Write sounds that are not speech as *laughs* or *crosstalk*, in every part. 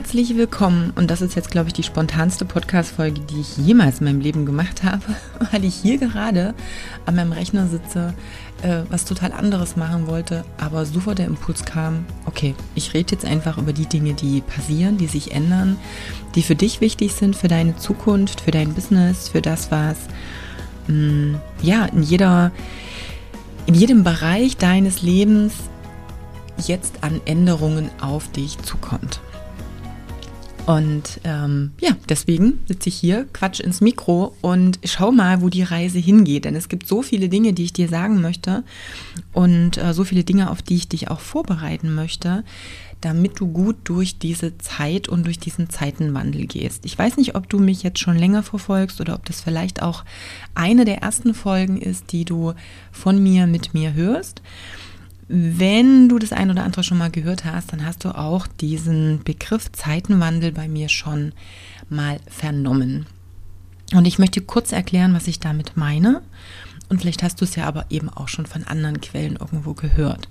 Herzlich willkommen und das ist jetzt, glaube ich, die spontanste Podcast-Folge, die ich jemals in meinem Leben gemacht habe, *laughs* weil ich hier gerade an meinem Rechner sitze, äh, was total anderes machen wollte, aber sofort der Impuls kam, okay, ich rede jetzt einfach über die Dinge, die passieren, die sich ändern, die für dich wichtig sind, für deine Zukunft, für dein Business, für das, was mh, mm, ja in jeder, in jedem Bereich deines Lebens jetzt an Änderungen auf dich zukommt. Und ähm, ja, deswegen sitze ich hier, quatsch ins Mikro und schau mal, wo die Reise hingeht. Denn es gibt so viele Dinge, die ich dir sagen möchte und äh, so viele Dinge, auf die ich dich auch vorbereiten möchte, damit du gut durch diese Zeit und durch diesen Zeitenwandel gehst. Ich weiß nicht, ob du mich jetzt schon länger verfolgst oder ob das vielleicht auch eine der ersten Folgen ist, die du von mir mit mir hörst. Wenn du das ein oder andere schon mal gehört hast, dann hast du auch diesen Begriff Zeitenwandel bei mir schon mal vernommen. Und ich möchte kurz erklären, was ich damit meine. Und vielleicht hast du es ja aber eben auch schon von anderen Quellen irgendwo gehört.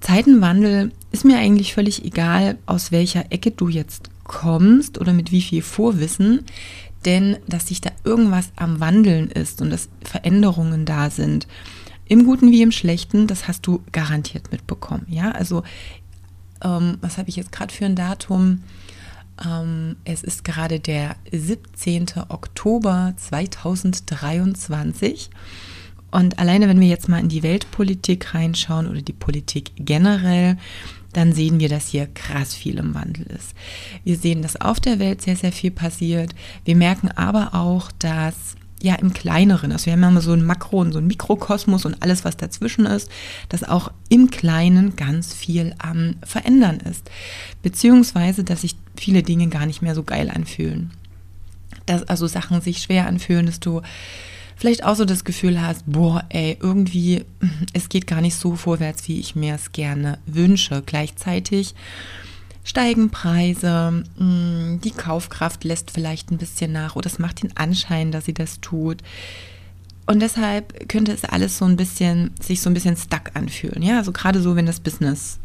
Zeitenwandel ist mir eigentlich völlig egal, aus welcher Ecke du jetzt kommst oder mit wie viel Vorwissen, denn dass sich da irgendwas am Wandeln ist und dass Veränderungen da sind im Guten wie im Schlechten, das hast du garantiert mitbekommen. Ja, also ähm, was habe ich jetzt gerade für ein Datum? Ähm, es ist gerade der 17. Oktober 2023. Und alleine, wenn wir jetzt mal in die Weltpolitik reinschauen oder die Politik generell, dann sehen wir, dass hier krass viel im Wandel ist. Wir sehen, dass auf der Welt sehr, sehr viel passiert. Wir merken aber auch, dass ja im Kleineren. Also wir haben ja immer so ein Makro und so ein Mikrokosmos und alles, was dazwischen ist, dass auch im Kleinen ganz viel am Verändern ist. Beziehungsweise, dass sich viele Dinge gar nicht mehr so geil anfühlen. Dass also Sachen sich schwer anfühlen, dass du vielleicht auch so das Gefühl hast, boah, ey, irgendwie, es geht gar nicht so vorwärts, wie ich mir es gerne wünsche. Gleichzeitig steigen Preise, mm, die Kaufkraft lässt vielleicht ein bisschen nach oder es macht den Anschein, dass sie das tut. Und deshalb könnte es alles so ein bisschen, sich so ein bisschen stuck anfühlen. Ja, also gerade so, wenn das Business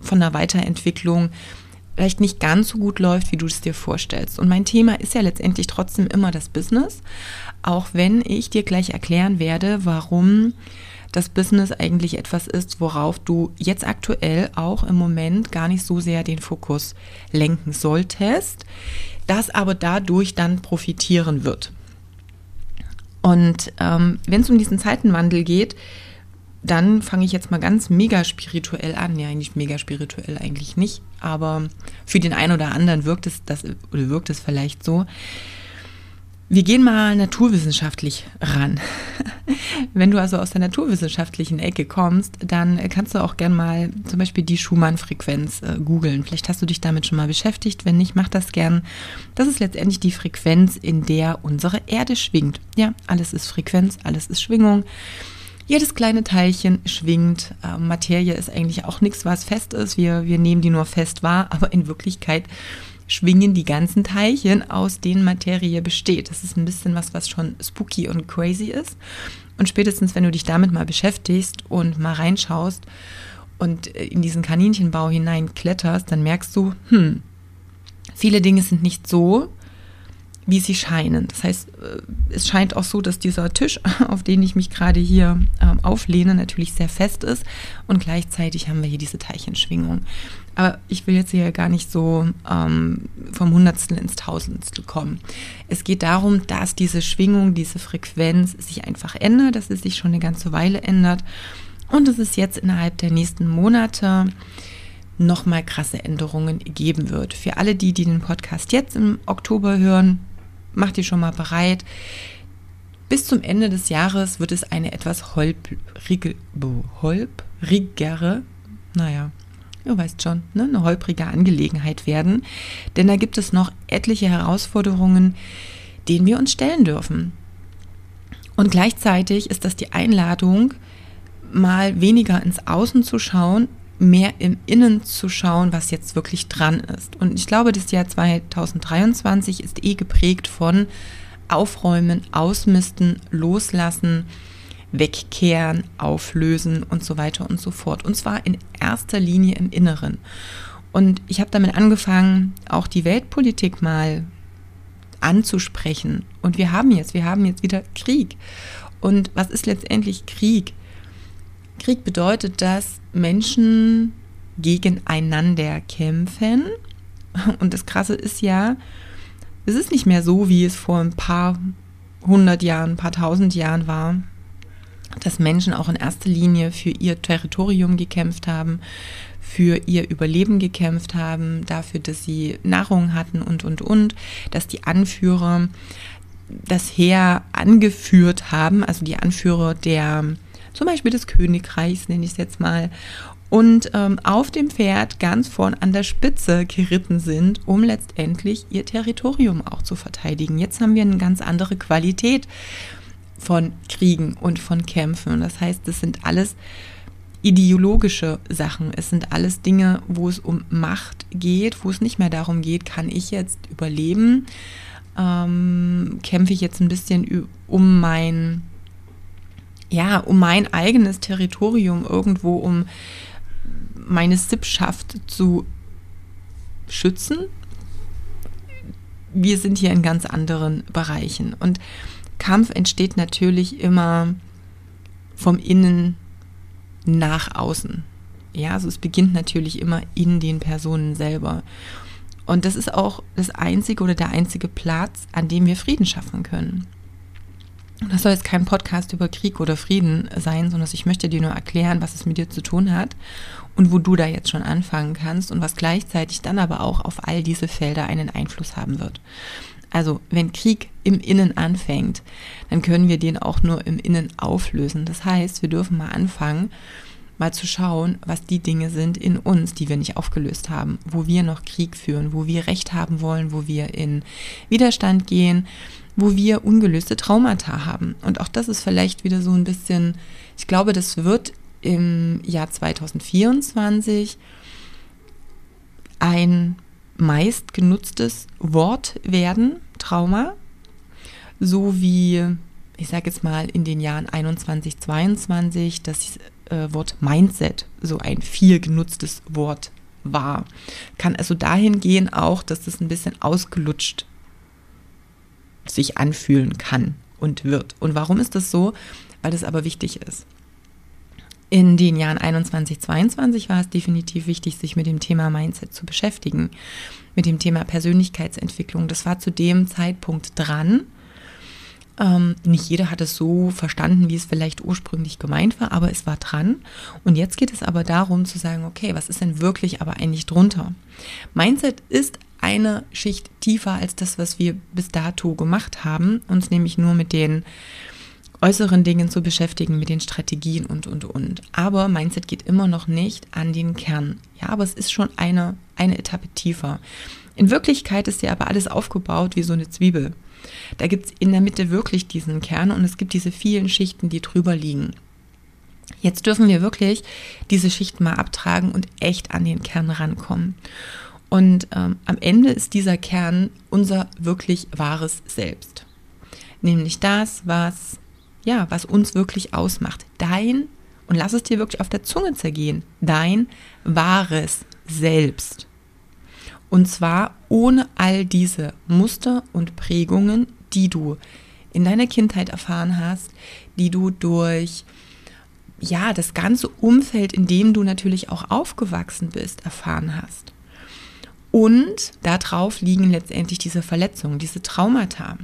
von der Weiterentwicklung vielleicht nicht ganz so gut läuft, wie du es dir vorstellst. Und mein Thema ist ja letztendlich trotzdem immer das Business, auch wenn ich dir gleich erklären werde, warum das Business eigentlich etwas ist, worauf du jetzt aktuell auch im Moment gar nicht so sehr den Fokus lenken solltest, das aber dadurch dann profitieren wird. Und ähm, wenn es um diesen Zeitenwandel geht, dann fange ich jetzt mal ganz mega spirituell an. Ja, eigentlich mega spirituell eigentlich nicht, aber für den einen oder anderen wirkt es das oder wirkt es vielleicht so. Wir gehen mal naturwissenschaftlich ran. *laughs* Wenn du also aus der naturwissenschaftlichen Ecke kommst, dann kannst du auch gern mal zum Beispiel die Schumann-Frequenz äh, googeln. Vielleicht hast du dich damit schon mal beschäftigt. Wenn nicht, mach das gern. Das ist letztendlich die Frequenz, in der unsere Erde schwingt. Ja, alles ist Frequenz, alles ist Schwingung. Jedes kleine Teilchen schwingt. Äh, Materie ist eigentlich auch nichts, was fest ist. Wir, wir nehmen die nur fest wahr, aber in Wirklichkeit schwingen die ganzen Teilchen, aus denen Materie besteht. Das ist ein bisschen was, was schon spooky und crazy ist. Und spätestens, wenn du dich damit mal beschäftigst und mal reinschaust und in diesen Kaninchenbau hinein kletterst, dann merkst du, hm, viele Dinge sind nicht so, wie sie scheinen. Das heißt, äh, es scheint auch so, dass dieser Tisch, *laughs* auf den ich mich gerade hier ähm, auflehne, natürlich sehr fest ist und gleichzeitig haben wir hier diese Teilchenschwingung. Aber ich will jetzt hier gar nicht so ähm, vom Hundertstel ins Tausendstel kommen. Es geht darum, dass diese Schwingung, diese Frequenz sich einfach ändert, dass es sich schon eine ganze Weile ändert und dass es jetzt innerhalb der nächsten Monate nochmal krasse Änderungen geben wird. Für alle die, die den Podcast jetzt im Oktober hören, mach dich schon mal bereit. Bis zum Ende des Jahres wird es eine etwas holprige, holprigere, naja, ihr weißt schon, ne, eine holprige Angelegenheit werden. Denn da gibt es noch etliche Herausforderungen, denen wir uns stellen dürfen. Und gleichzeitig ist das die Einladung, mal weniger ins Außen zu schauen, mehr im Innen zu schauen, was jetzt wirklich dran ist. Und ich glaube, das Jahr 2023 ist eh geprägt von Aufräumen, Ausmisten, Loslassen, Wegkehren, Auflösen und so weiter und so fort. Und zwar in erster Linie im Inneren. Und ich habe damit angefangen, auch die Weltpolitik mal anzusprechen. Und wir haben jetzt, wir haben jetzt wieder Krieg. Und was ist letztendlich Krieg? Krieg bedeutet, dass Menschen gegeneinander kämpfen. Und das Krasse ist ja, es ist nicht mehr so, wie es vor ein paar hundert Jahren, ein paar tausend Jahren war, dass Menschen auch in erster Linie für ihr Territorium gekämpft haben, für ihr Überleben gekämpft haben, dafür, dass sie Nahrung hatten und, und, und, dass die Anführer das Heer angeführt haben, also die Anführer der, zum Beispiel des Königreichs, nenne ich es jetzt mal, und ähm, auf dem Pferd ganz vorn an der Spitze geritten sind, um letztendlich ihr Territorium auch zu verteidigen. Jetzt haben wir eine ganz andere Qualität von Kriegen und von Kämpfen. Das heißt, das sind alles ideologische Sachen. Es sind alles Dinge, wo es um Macht geht, wo es nicht mehr darum geht, kann ich jetzt überleben, ähm, kämpfe ich jetzt ein bisschen um mein, ja, um mein eigenes Territorium irgendwo, um meine Sippschaft zu schützen. Wir sind hier in ganz anderen Bereichen. Und Kampf entsteht natürlich immer vom Innen nach außen. Ja, also es beginnt natürlich immer in den Personen selber. Und das ist auch das einzige oder der einzige Platz, an dem wir Frieden schaffen können. Das soll jetzt kein Podcast über Krieg oder Frieden sein, sondern ich möchte dir nur erklären, was es mit dir zu tun hat und wo du da jetzt schon anfangen kannst und was gleichzeitig dann aber auch auf all diese Felder einen Einfluss haben wird. Also wenn Krieg im Innen anfängt, dann können wir den auch nur im Innen auflösen. Das heißt, wir dürfen mal anfangen, mal zu schauen, was die Dinge sind in uns, die wir nicht aufgelöst haben, wo wir noch Krieg führen, wo wir Recht haben wollen, wo wir in Widerstand gehen, wo wir ungelöste Traumata haben. Und auch das ist vielleicht wieder so ein bisschen, ich glaube, das wird im Jahr 2024 ein meist genutztes Wort werden, Trauma, so wie, ich sage jetzt mal, in den Jahren 21, 22 das äh, Wort Mindset so ein viel genutztes Wort war. Kann also dahin gehen auch, dass das ein bisschen ausgelutscht sich anfühlen kann und wird. Und warum ist das so? Weil das aber wichtig ist. In den Jahren 21, 22 war es definitiv wichtig, sich mit dem Thema Mindset zu beschäftigen, mit dem Thema Persönlichkeitsentwicklung. Das war zu dem Zeitpunkt dran. Ähm, nicht jeder hat es so verstanden, wie es vielleicht ursprünglich gemeint war, aber es war dran. Und jetzt geht es aber darum zu sagen, okay, was ist denn wirklich aber eigentlich drunter? Mindset ist eine Schicht tiefer als das, was wir bis dato gemacht haben, uns nämlich nur mit den äußeren Dingen zu beschäftigen, mit den Strategien und, und, und. Aber Mindset geht immer noch nicht an den Kern. Ja, aber es ist schon eine, eine Etappe tiefer. In Wirklichkeit ist ja aber alles aufgebaut wie so eine Zwiebel. Da gibt es in der Mitte wirklich diesen Kern und es gibt diese vielen Schichten, die drüber liegen. Jetzt dürfen wir wirklich diese Schichten mal abtragen und echt an den Kern rankommen. Und ähm, am Ende ist dieser Kern unser wirklich wahres Selbst. Nämlich das, was ja, was uns wirklich ausmacht. Dein, und lass es dir wirklich auf der Zunge zergehen, dein wahres Selbst. Und zwar ohne all diese Muster und Prägungen, die du in deiner Kindheit erfahren hast, die du durch ja, das ganze Umfeld, in dem du natürlich auch aufgewachsen bist, erfahren hast. Und darauf liegen letztendlich diese Verletzungen, diese Traumata.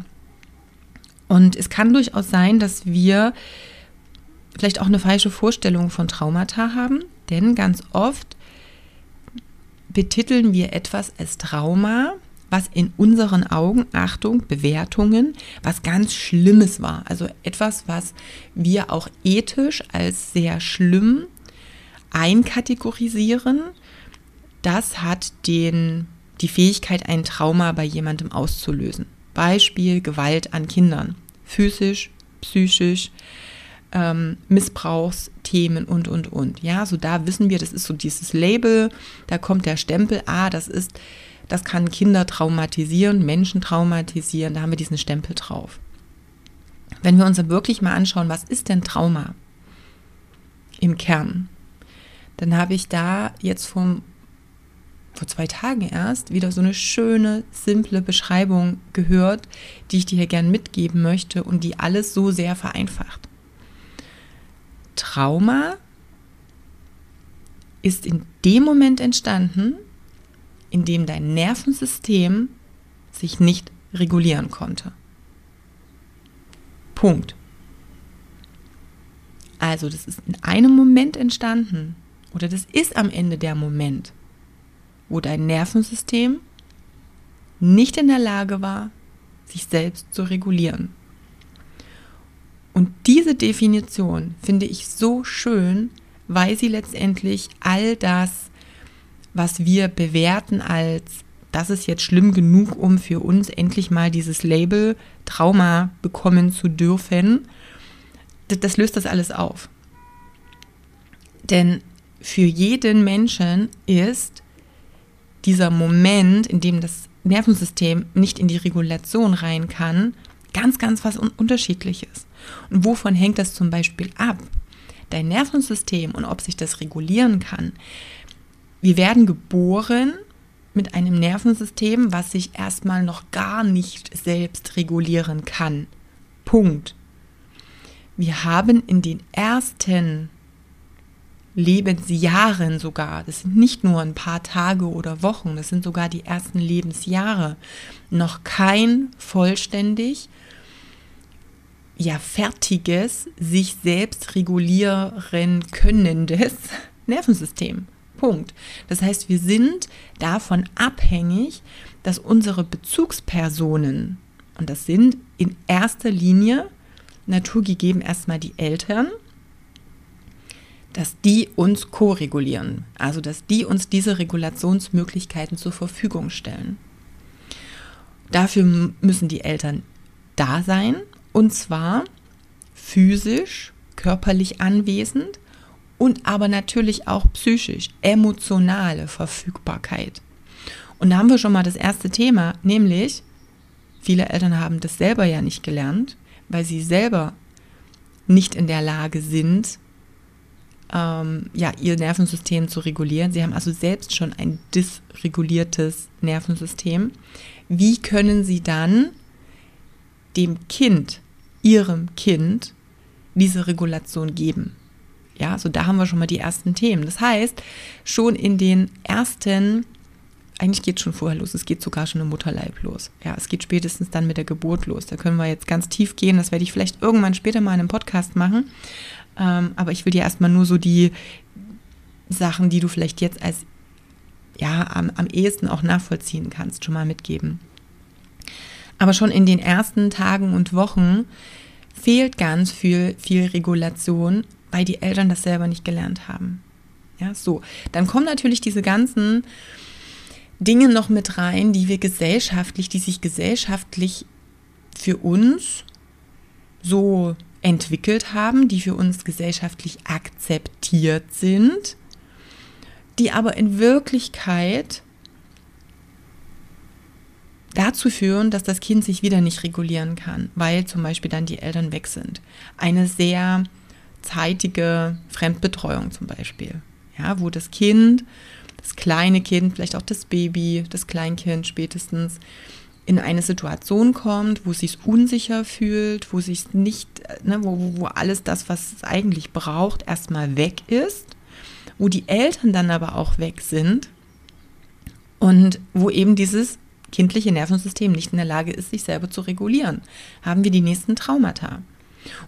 Und es kann durchaus sein, dass wir vielleicht auch eine falsche Vorstellung von Traumata haben, denn ganz oft betiteln wir etwas als Trauma, was in unseren Augen, Achtung, Bewertungen, was ganz Schlimmes war. Also etwas, was wir auch ethisch als sehr schlimm einkategorisieren. Das hat den, die Fähigkeit, ein Trauma bei jemandem auszulösen. Beispiel Gewalt an Kindern, physisch, psychisch, ähm, Missbrauchsthemen und, und, und. Ja, so da wissen wir, das ist so dieses Label, da kommt der Stempel, ah, das ist, das kann Kinder traumatisieren, Menschen traumatisieren, da haben wir diesen Stempel drauf. Wenn wir uns wirklich mal anschauen, was ist denn Trauma im Kern, dann habe ich da jetzt vom vor zwei Tagen erst wieder so eine schöne, simple Beschreibung gehört, die ich dir hier gern mitgeben möchte und die alles so sehr vereinfacht. Trauma ist in dem Moment entstanden, in dem dein Nervensystem sich nicht regulieren konnte. Punkt. Also das ist in einem Moment entstanden oder das ist am Ende der Moment, wo dein Nervensystem nicht in der Lage war, sich selbst zu regulieren. Und diese Definition finde ich so schön, weil sie letztendlich all das, was wir bewerten als, das ist jetzt schlimm genug, um für uns endlich mal dieses Label Trauma bekommen zu dürfen, das, löst das alles auf. Denn für jeden Menschen ist dieser Moment, in dem das Nervensystem nicht in die Regulation rein kann, ganz, ganz was Unterschiedliches. Und wovon hängt das zum Beispiel ab? Dein Nervensystem und ob sich das regulieren kann. Wir werden geboren mit einem Nervensystem, was sich erstmal noch gar nicht selbst regulieren kann. Punkt. Wir haben in den ersten Lebensjahren sogar, das sind nicht nur ein paar Tage oder Wochen, das sind sogar die ersten Lebensjahre, noch kein vollständig ja fertiges, sich selbst regulieren könnendes *laughs* Nervensystem. Punkt. Das heißt, wir sind davon abhängig, dass unsere Bezugspersonen, und das sind in erster Linie naturgegeben erstmal die Eltern, dass die uns ko-regulieren, also dass die uns diese Regulationsmöglichkeiten zur Verfügung stellen. Dafür müssen die Eltern da sein, und zwar physisch, körperlich anwesend und aber natürlich auch psychisch, emotionale Verfügbarkeit. Und da haben wir schon mal das erste Thema, nämlich viele Eltern haben das selber ja nicht gelernt, weil sie selber nicht in der Lage sind, ähm, ja, ihr Nervensystem zu regulieren. Sie haben also selbst schon ein dysreguliertes Nervensystem. Wie können sie dann dem Kind, ihrem Kind, diese Regulation geben. Ja, so da haben wir schon mal die ersten Themen. Das heißt, schon in den ersten, eigentlich geht es schon vorher los, es geht sogar schon im Mutterleib los. Ja, es geht spätestens dann mit der Geburt los. Da können wir jetzt ganz tief gehen. Das werde ich vielleicht irgendwann später mal in einem Podcast machen. Ähm, aber ich will dir erstmal nur so die Sachen, die du vielleicht jetzt als ja, am, am ehesten auch nachvollziehen kannst, schon mal mitgeben. Aber schon in den ersten Tagen und Wochen fehlt ganz viel, viel Regulation, weil die Eltern das selber nicht gelernt haben. Ja, so. Dann kommen natürlich diese ganzen Dinge noch mit rein, die wir gesellschaftlich, die sich gesellschaftlich für uns so entwickelt haben, die für uns gesellschaftlich akzeptiert sind, die aber in Wirklichkeit dazu führen, dass das Kind sich wieder nicht regulieren kann, weil zum Beispiel dann die Eltern weg sind. Eine sehr zeitige Fremdbetreuung zum Beispiel, ja, wo das Kind, das kleine Kind, vielleicht auch das Baby, das Kleinkind spätestens in eine Situation kommt, wo es sich unsicher fühlt, wo sich nicht, ne, wo, wo alles das, was es eigentlich braucht, erstmal weg ist, wo die Eltern dann aber auch weg sind und wo eben dieses kindliche Nervensystem nicht in der Lage ist, sich selber zu regulieren, haben wir die nächsten Traumata.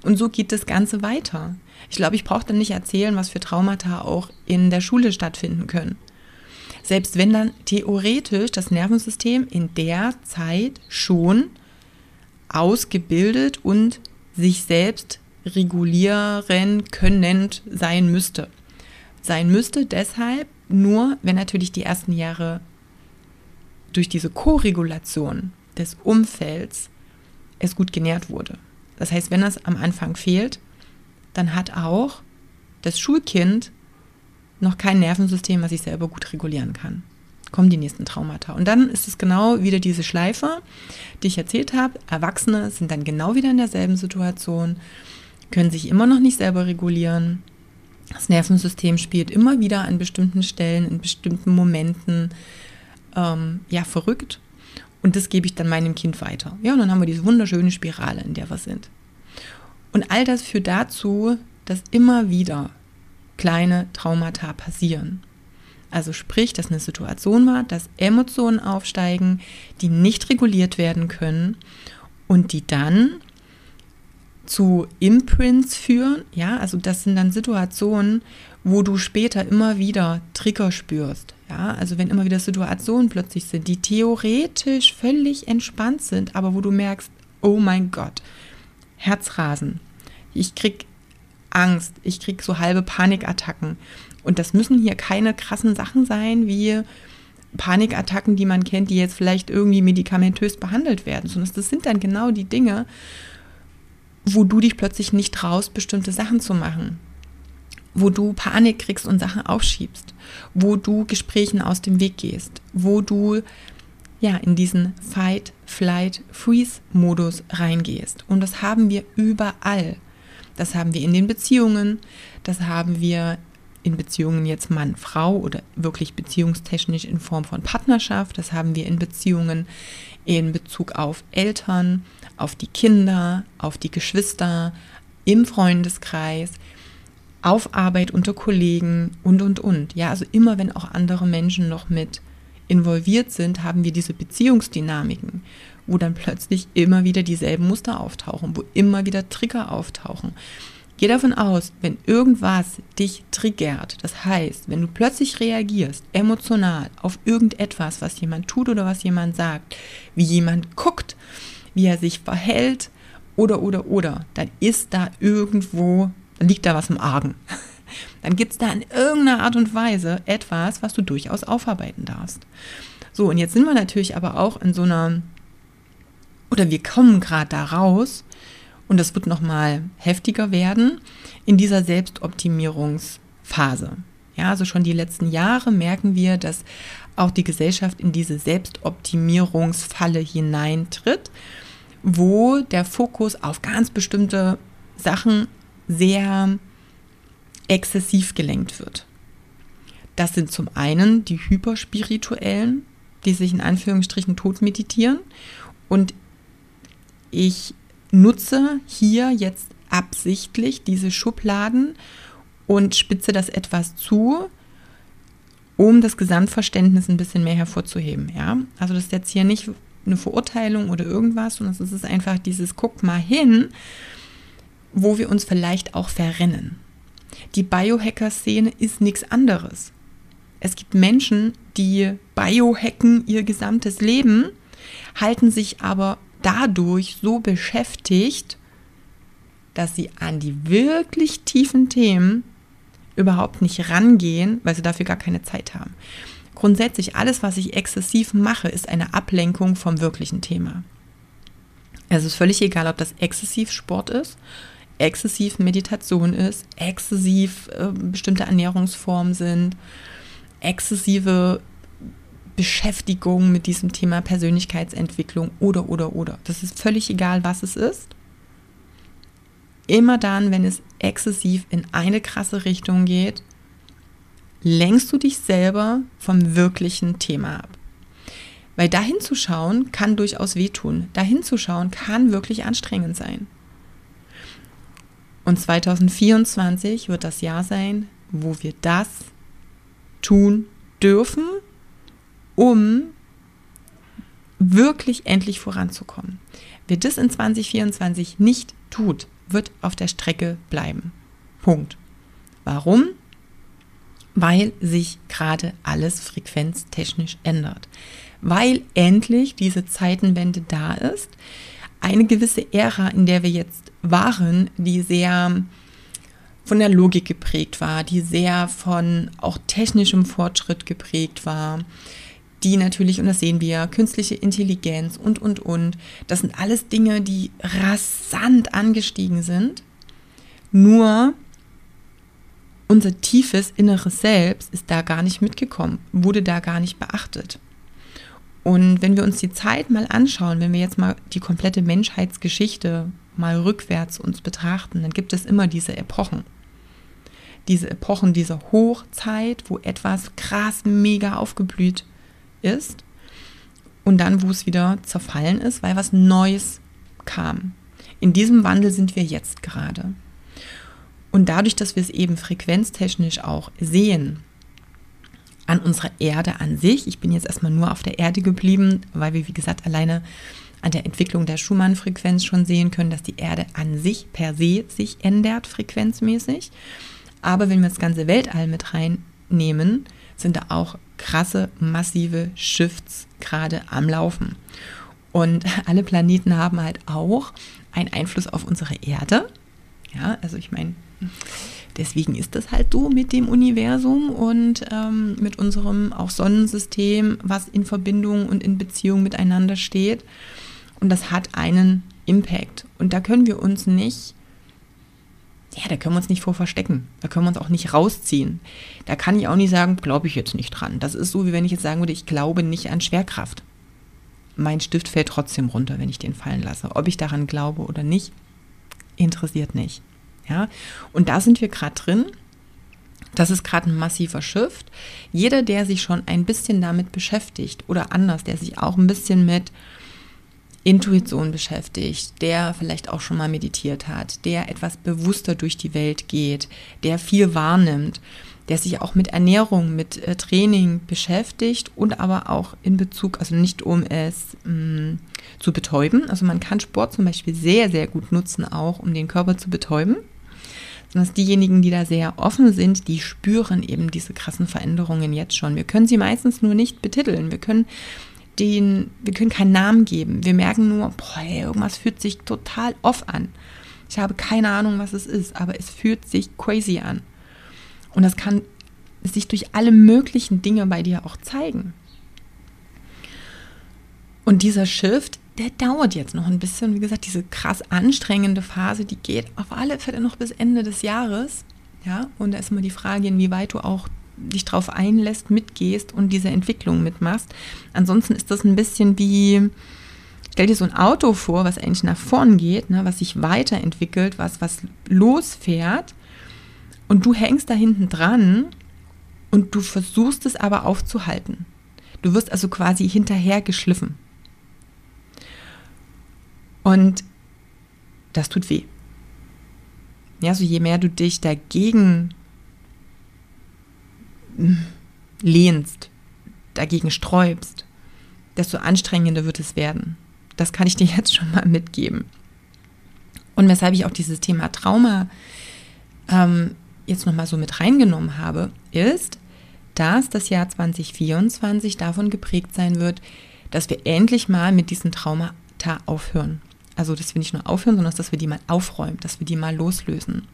Und so geht das Ganze weiter. Ich glaube, ich brauche dann nicht erzählen, was für Traumata auch in der Schule stattfinden können. Selbst wenn dann theoretisch das Nervensystem in der Zeit schon ausgebildet und sich selbst regulieren können sein müsste. Sein müsste deshalb nur, wenn natürlich die ersten Jahre durch diese Koregulation des Umfelds es gut genährt wurde. Das heißt, wenn das am Anfang fehlt, dann hat auch das Schulkind noch kein Nervensystem, was sich selber gut regulieren kann. Kommen die nächsten Traumata. Und dann ist es genau wieder diese Schleife, die ich erzählt habe. Erwachsene sind dann genau wieder in derselben Situation, können sich immer noch nicht selber regulieren, Das Nervensystem spielt immer wieder an bestimmten Stellen, in bestimmten Momenten, ähm, ja, verrückt. Und das gebe ich dann meinem Kind weiter. Ja, und dann haben wir diese wunderschöne Spirale, in der wir sind. Und all das führt dazu, dass immer wieder kleine Traumata passieren. Also sprich, dass eine Situation war, dass Emotionen aufsteigen, die nicht reguliert werden können und die dann zu Imprints führen. Ja, also das sind dann Situationen, wo du später immer wieder Trigger spürst. Ja, also wenn immer wieder Situationen plötzlich sind, die theoretisch völlig entspannt sind, aber wo du merkst, oh mein Gott, Herzrasen. Ich krieg Angst, ich krieg so halbe Panikattacken. Und das müssen hier keine krassen Sachen sein, wie Panikattacken, die man kennt, die jetzt vielleicht irgendwie medikamentös behandelt werden, sondern das sind dann genau die Dinge, wo du dich plötzlich nicht traust, bestimmte Sachen zu machen, wo du Panik kriegst und Sachen aufschiebst, wo du Gesprächen aus dem Weg gehst, wo du ja in diesen Fight, Flight, Freeze-Modus reingehst. Und das haben wir überall. Das haben wir in den Beziehungen, das haben wir in Beziehungen jetzt Mann, Frau oder wirklich beziehungstechnisch in Form von Partnerschaft. Das haben wir in Beziehungen in Bezug auf Eltern, auf die Kinder, auf die Geschwister, im Freundeskreis, auf Arbeit unter Kollegen und, und, und. Ja, also immer wenn auch andere Menschen noch mit involviert sind, haben wir diese Beziehungsdynamiken, wo dann plötzlich immer wieder dieselben Muster auftauchen, wo immer wieder Trigger auftauchen. Geh davon aus, wenn irgendwas dich triggert, das heißt, wenn du plötzlich reagierst, emotional auf irgendetwas, was jemand tut oder was jemand sagt, wie jemand guckt, wie er sich verhält oder, oder, oder, dann ist da irgendwo, dann liegt da was im Argen. *laughs* Dann gibt es da in irgendeiner Art und Weise etwas, was du durchaus aufarbeiten darfst. So, und jetzt sind wir natürlich aber auch in so einer, oder wir kommen gerade da raus, und das wird nochmal heftiger werden in dieser Selbstoptimierungsphase. Ja, also schon die letzten Jahre merken wir, dass auch die Gesellschaft in diese Selbstoptimierungsfalle hineintritt, wo der Fokus auf ganz bestimmte Sachen sehr exzessiv gelenkt wird. Das sind zum einen die Hyperspirituellen, die sich in Anführungsstrichen tot meditieren. Und ich nutze hier jetzt absichtlich diese Schubladen und spitze das etwas zu, um das Gesamtverständnis ein bisschen mehr hervorzuheben. Ja? Also das ist jetzt hier nicht eine Verurteilung oder irgendwas, sondern es ist einfach dieses Guck mal hin, wo wir uns vielleicht auch verrennen. Die Biohacker-Szene ist nichts anderes. Es gibt Menschen, die biohacken ihr gesamtes Leben, halten sich aber dadurch so beschäftigt, dass sie an die wirklich tiefen Themen überhaupt nicht rangehen, weil sie dafür gar keine Zeit haben. Grundsätzlich, alles, was ich exzessiv mache, ist eine Ablenkung vom wirklichen Thema. Es ist völlig egal, ob das exzessiv Sport ist, exzessiv Meditation ist, exzessiv äh, bestimmte Ernährungsformen sind, exzessive Beschäftigung mit diesem Thema Persönlichkeitsentwicklung oder, oder, oder. Das ist völlig egal, was es ist. Immer dann, wenn es exzessiv in eine krasse Richtung geht, lenkst du dich selber vom wirklichen Thema ab. Weil dahin zu schauen kann durchaus wehtun. Dahin zu schauen kann wirklich anstrengend sein. Und 2024 wird das Jahr sein, wo wir das tun dürfen um wirklich endlich voranzukommen. Wer das in 2024 nicht tut, wird auf der Strecke bleiben. Punkt. Warum? Weil sich gerade alles frequenztechnisch ändert. Weil endlich diese Zeitenwende da ist. Eine gewisse Ära, in der wir jetzt waren, die sehr von der Logik geprägt war, die sehr von auch technischem Fortschritt geprägt war, die natürlich, und das sehen wir, künstliche Intelligenz und, und, und, das sind alles Dinge, die rasant angestiegen sind. Nur unser tiefes inneres Selbst ist da gar nicht mitgekommen, wurde da gar nicht beachtet. Und wenn wir uns die Zeit mal anschauen, wenn wir jetzt mal die komplette Menschheitsgeschichte mal rückwärts uns betrachten, dann gibt es immer diese Epochen. diese Epochen, diese Hochzeit, wo etwas krass mega aufgeblüht ist und dann, wo es wieder zerfallen ist, weil was Neues kam. In diesem Wandel sind wir jetzt gerade. Und dadurch, dass wir es eben frequenztechnisch auch sehen, an unserer Erde an sich, ich bin jetzt erstmal nur auf der Erde geblieben, weil wir, wie gesagt, alleine an der Entwicklung der Schumann-Frequenz schon sehen können, dass die Erde an sich per se sich ändert, frequenzmäßig. Aber wenn wir das ganze Weltall mit reinnehmen, sind da auch krasse, massive Shifts gerade am Laufen. Und *laughs* alle Planeten haben halt auch einen Einfluss auf unsere Erde. Ja, also ich meine, deswegen ist das halt so mit dem Universum und ähm, mit unserem auch Sonnensystem, was in Verbindung und in Beziehung miteinander steht. Und das hat einen Impact. Und da können wir uns nicht ja, da können wir uns nicht vor verstecken. Da können wir uns auch nicht rausziehen. Da kann ich auch nicht sagen, glaube ich jetzt nicht dran. Das ist so, wie wenn ich jetzt sagen würde, ich glaube nicht an Schwerkraft. Mein Stift fällt trotzdem runter, wenn ich den fallen lasse. Ob ich daran glaube oder nicht, interessiert nicht. Ja, und da sind wir gerade drin. Das ist gerade ein massiver Shift. Jeder, der sich schon ein bisschen damit beschäftigt oder anders, der sich auch ein bisschen mit Intuition beschäftigt, der vielleicht auch schon mal meditiert hat, der etwas bewusster durch die Welt geht, der viel wahrnimmt, der sich auch mit Ernährung, mit äh, Training beschäftigt und aber auch in Bezug, also nicht um es mh, mm, zu betäuben. Also man kann Sport zum Beispiel sehr, sehr gut nutzen, auch um den Körper zu betäuben. Sondern diejenigen, die da sehr offen sind, die spüren eben diese krassen Veränderungen jetzt schon. Wir können sie meistens nur nicht betiteln. Wir können den, wir können keinen Namen geben. Wir merken nur, boah, irgendwas fühlt sich total off an. Ich habe keine Ahnung, was es ist, aber es fühlt sich crazy an. Und das kann sich durch alle möglichen Dinge bei dir auch zeigen. Und dieser Shift, der dauert jetzt noch ein bisschen. Wie gesagt, diese krass anstrengende Phase, die geht auf alle Fälle noch bis Ende des Jahres. Ja, und da ist immer die Frage, inwieweit du auch dich drauf einlässt, mitgehst und diese Entwicklung mitmachst. Ansonsten ist das ein bisschen wie, stell dir so ein Auto vor, was eigentlich nach vorn geht, ne, was sich weiterentwickelt, was, was losfährt und du hängst da hinten dran und du versuchst es aber aufzuhalten. Du wirst also quasi hinterher geschliffen. Und das tut weh. Ja, so je mehr du dich dagegen lehnst, dagegen sträubst, desto anstrengender wird es werden. Das kann ich dir jetzt schon mal mitgeben. Und weshalb ich auch dieses Thema Trauma ähm, jetzt nochmal so mit reingenommen habe, ist, dass das Jahr 2024 davon geprägt sein wird, dass wir endlich mal mit diesen Traumata aufhören. Also, dass wir nicht nur aufhören, sondern dass wir die mal aufräumen, dass wir die mal loslösen.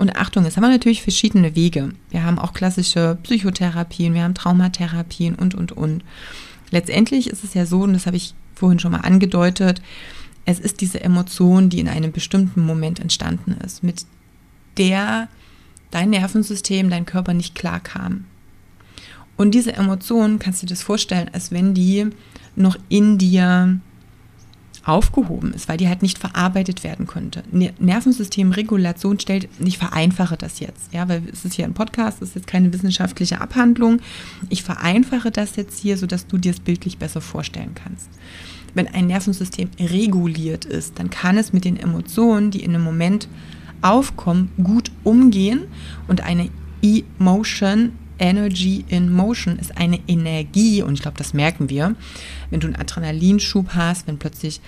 Und Achtung, jetzt haben wir natürlich verschiedene Wege. Wir haben auch klassische Psychotherapien, wir haben Traumatherapien und, und, und. Letztendlich ist es ja so, und das habe ich vorhin schon mal angedeutet, es ist diese Emotion, die in einem bestimmten Moment entstanden ist, mit der dein Nervensystem, dein Körper nicht klar kam. Und diese Emotion, kannst du dir das vorstellen, als wenn die noch in dir aufgehoben ist, weil die halt nicht verarbeitet werden konnte. Nervensystemregulation stellt, ich vereinfache das jetzt, ja, weil es ist hier ein Podcast, es ist jetzt keine wissenschaftliche Abhandlung. Ich vereinfache das jetzt hier, sodass du dir es bildlich besser vorstellen kannst. Wenn ein Nervensystem reguliert ist, dann kann es mit den Emotionen, die in einem Moment aufkommen, gut umgehen und eine Emotion Energy in Motion ist eine Energie und ich glaube, das merken wir, wenn du einen Adrenalinschub hast, wenn plötzlich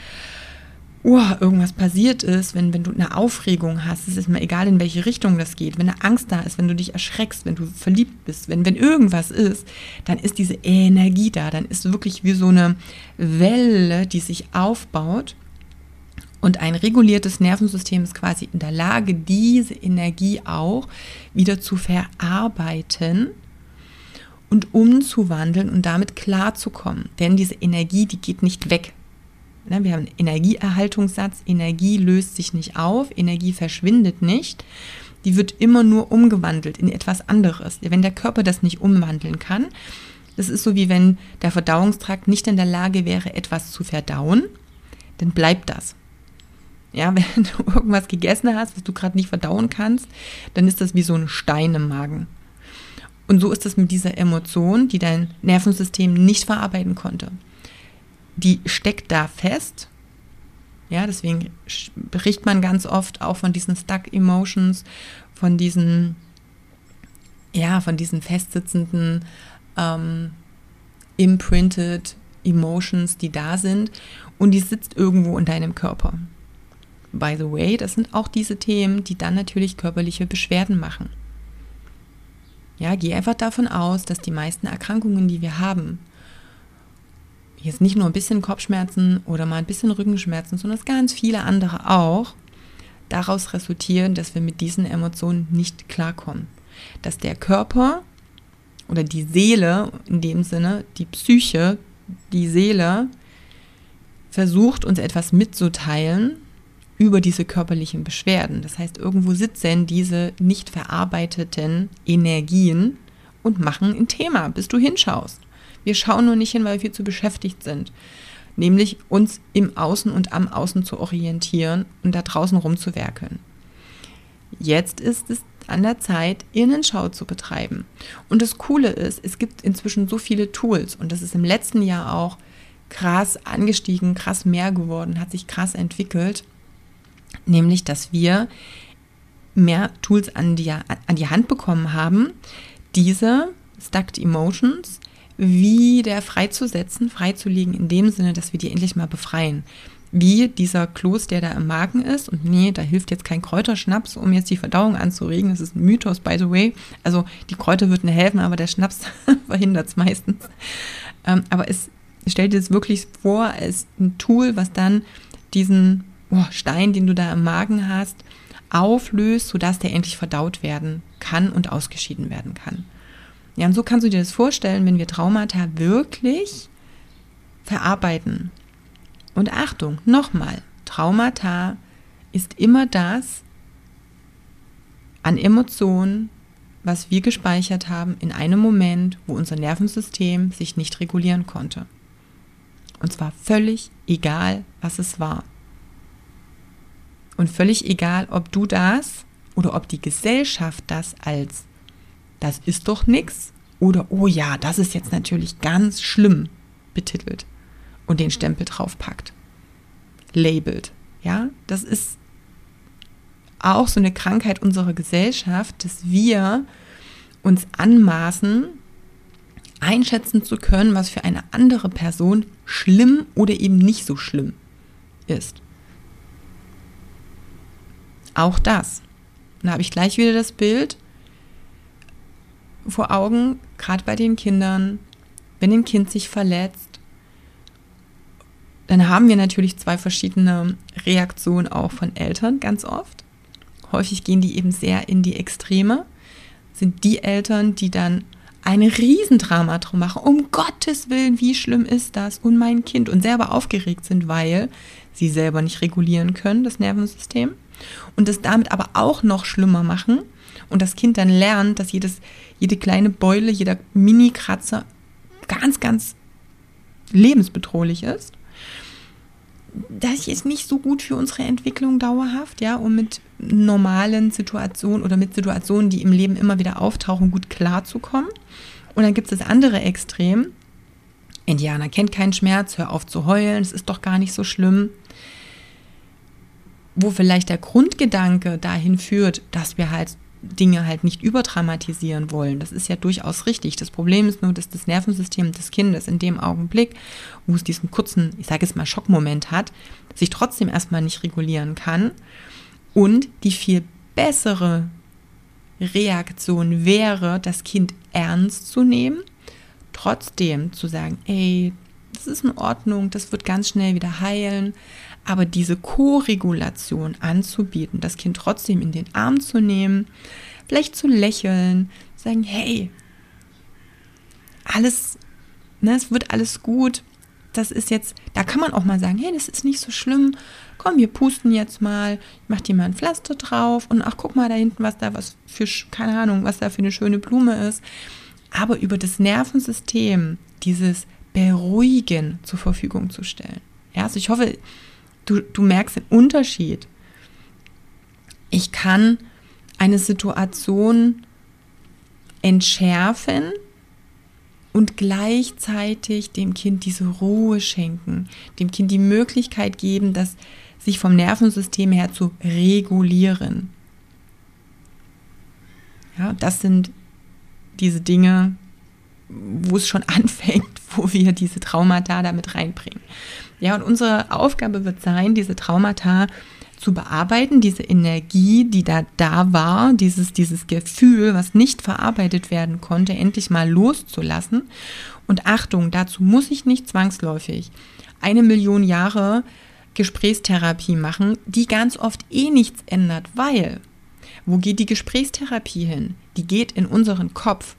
oh, irgendwas passiert ist, wenn, wenn du eine Aufregung hast, es ist mir egal, in welche Richtung das geht, wenn eine Angst da ist, wenn du dich erschreckst, wenn du verliebt bist, wenn, wenn irgendwas ist, dann ist diese Energie da, dann ist wirklich wie so eine Welle, die sich aufbaut. Und ein reguliertes Nervensystem ist quasi in der Lage, diese Energie auch wieder zu verarbeiten und umzuwandeln und damit klarzukommen. Denn diese Energie, die geht nicht weg. Ne, wir haben einen Energieerhaltungssatz. Energie löst sich nicht auf, Energie verschwindet nicht. Die wird immer nur umgewandelt in etwas anderes. Wenn der Körper das nicht umwandeln kann, das ist so wie wenn der Verdauungstrakt nicht in der Lage wäre, etwas zu verdauen, dann bleibt das. Ja, *laughs* wenn du irgendwas gegessen hast, was du gerade nicht verdauen kannst, dann ist das wie so ein Stein im Magen. Und so ist es mit dieser Emotion, die dein Nervensystem nicht verarbeiten konnte. Die steckt da fest. Ja, deswegen spricht man ganz oft auch von diesen Stuck Emotions, von diesen, ja, von diesen festsitzenden, ähm, imprinted Emotions, die da sind. Und die sitzt irgendwo in deinem Körper. By the way, das sind auch diese Themen, die dann natürlich körperliche Beschwerden machen. Ja, geh einfach davon aus, dass die meisten Erkrankungen, die wir haben, jetzt nicht nur ein bisschen Kopfschmerzen oder mal ein bisschen Rückenschmerzen, sondern ganz viele andere auch, daraus resultieren, dass wir mit diesen Emotionen nicht klarkommen. Dass der Körper oder die Seele in dem Sinne, die Psyche, die Seele versucht uns etwas mitzuteilen, über diese körperlichen Beschwerden. Das heißt, irgendwo sitzen diese nicht verarbeiteten Energien und machen ein Thema, bis du hinschaust. Wir schauen nur nicht hin, weil wir zu beschäftigt sind. Nämlich uns im Außen und am Außen zu orientieren und da draußen rumzuwerkeln. Jetzt ist es an der Zeit, Innenschau zu betreiben. Und das Coole ist, es gibt inzwischen so viele Tools und das ist im letzten Jahr auch krass angestiegen, krass mehr geworden, hat sich krass entwickelt nämlich dass wir mehr Tools an die, an die Hand bekommen haben, diese Stucked Emotions wieder freizusetzen, freizulegen, in dem Sinne, dass wir die endlich mal befreien. Wie dieser Kloß, der da im Magen ist. Und nee, da hilft jetzt kein Kräuterschnaps, um jetzt die Verdauung anzuregen. Das ist ein Mythos, by the way. Also die Kräuter würden helfen, aber der Schnaps *laughs* verhindert es meistens. Ähm, aber es stellt dir das wirklich vor als ein Tool, was dann diesen oh, Stein, den du da im Magen hast, auflöst, sodass der endlich verdaut werden kann und ausgeschieden werden kann. Ja, und so kannst du dir das vorstellen, wenn wir Traumata wirklich verarbeiten. Und Achtung, nochmal, Traumata ist immer das an Emotionen, was wir gespeichert haben in einem Moment, wo unser Nervensystem sich nicht regulieren konnte. Und zwar völlig egal, was es war. Und völlig egal, ob du das oder ob die Gesellschaft das als das ist doch nichts oder oh ja, das ist jetzt natürlich ganz schlimm betitelt und den Stempel draufpackt. Labelt. Ja, das ist auch so eine Krankheit unserer Gesellschaft, dass wir uns anmaßen, einschätzen zu können, was für eine andere Person schlimm oder eben nicht so schlimm ist. Auch das. Dann habe ich gleich wieder das Bild vor Augen, gerade bei den Kindern, wenn ein Kind sich verletzt, dann haben wir natürlich zwei verschiedene Reaktionen auch von Eltern ganz oft. Häufig gehen die eben sehr in die Extreme, sind die Eltern, die dann ein Riesendrama drum machen. Um Gottes Willen, wie schlimm ist das? Und mein Kind. Und selber aufgeregt sind, weil sie selber nicht regulieren können, das Nervensystem und es damit aber auch noch schlimmer machen und das Kind dann lernt, dass jedes, jede kleine Beule, jeder Mini-Kratzer ganz, ganz lebensbedrohlich ist. Das ist nicht so gut für unsere Entwicklung dauerhaft, ja, um mit normalen Situationen oder mit Situationen, die im Leben immer wieder auftauchen, gut klarzukommen. Und dann gibt es das andere Extrem. Indianer kennt keinen Schmerz, hör auf zu heulen, es ist doch gar nicht so schlimm wo vielleicht der Grundgedanke dahin führt, dass wir halt Dinge halt nicht überdramatisieren wollen. Das ist ja durchaus richtig. Das Problem ist nur, dass das Nervensystem des Kindes in dem Augenblick, wo es diesen kurzen, ich sage jetzt mal, Schockmoment hat, sich trotzdem erstmal nicht regulieren kann. Und die viel bessere Reaktion wäre, das Kind ernst zu nehmen, trotzdem zu sagen, ey, das ist in Ordnung, das wird ganz schnell wieder heilen, aber diese Co-Regulation anzubieten, das Kind trotzdem in den Arm zu nehmen, vielleicht zu lächeln, sagen, hey, alles, ne, es wird alles gut. Das ist jetzt, da kann man auch mal sagen, hey, das ist nicht so schlimm. Komm, wir pusten jetzt mal, ich mach dir mal ein Pflaster drauf und ach, guck mal da hinten, was da was für, keine Ahnung, was da für eine schöne Blume ist. Aber über das Nervensystem dieses Beruhigen zur Verfügung zu stellen. Ja, also ich hoffe, Du, du merkst den Unterschied. Ich kann eine Situation entschärfen und gleichzeitig dem Kind diese Ruhe schenken, dem Kind die Möglichkeit geben, das sich vom Nervensystem her zu regulieren. Ja, das sind diese Dinge, wo es schon *laughs* anfängt, wo wir diese Traumata damit reinbringen. Ja, und unsere Aufgabe wird sein, diese Traumata zu bearbeiten, diese Energie, die da da war, dieses, dieses Gefühl, was nicht verarbeitet werden konnte, endlich mal loszulassen. Und Achtung, dazu muss ich nicht zwangsläufig eine Million Jahre Gesprächstherapie machen, die ganz oft eh nichts ändert, weil wo geht die Gesprächstherapie hin? Die geht in unseren Kopf.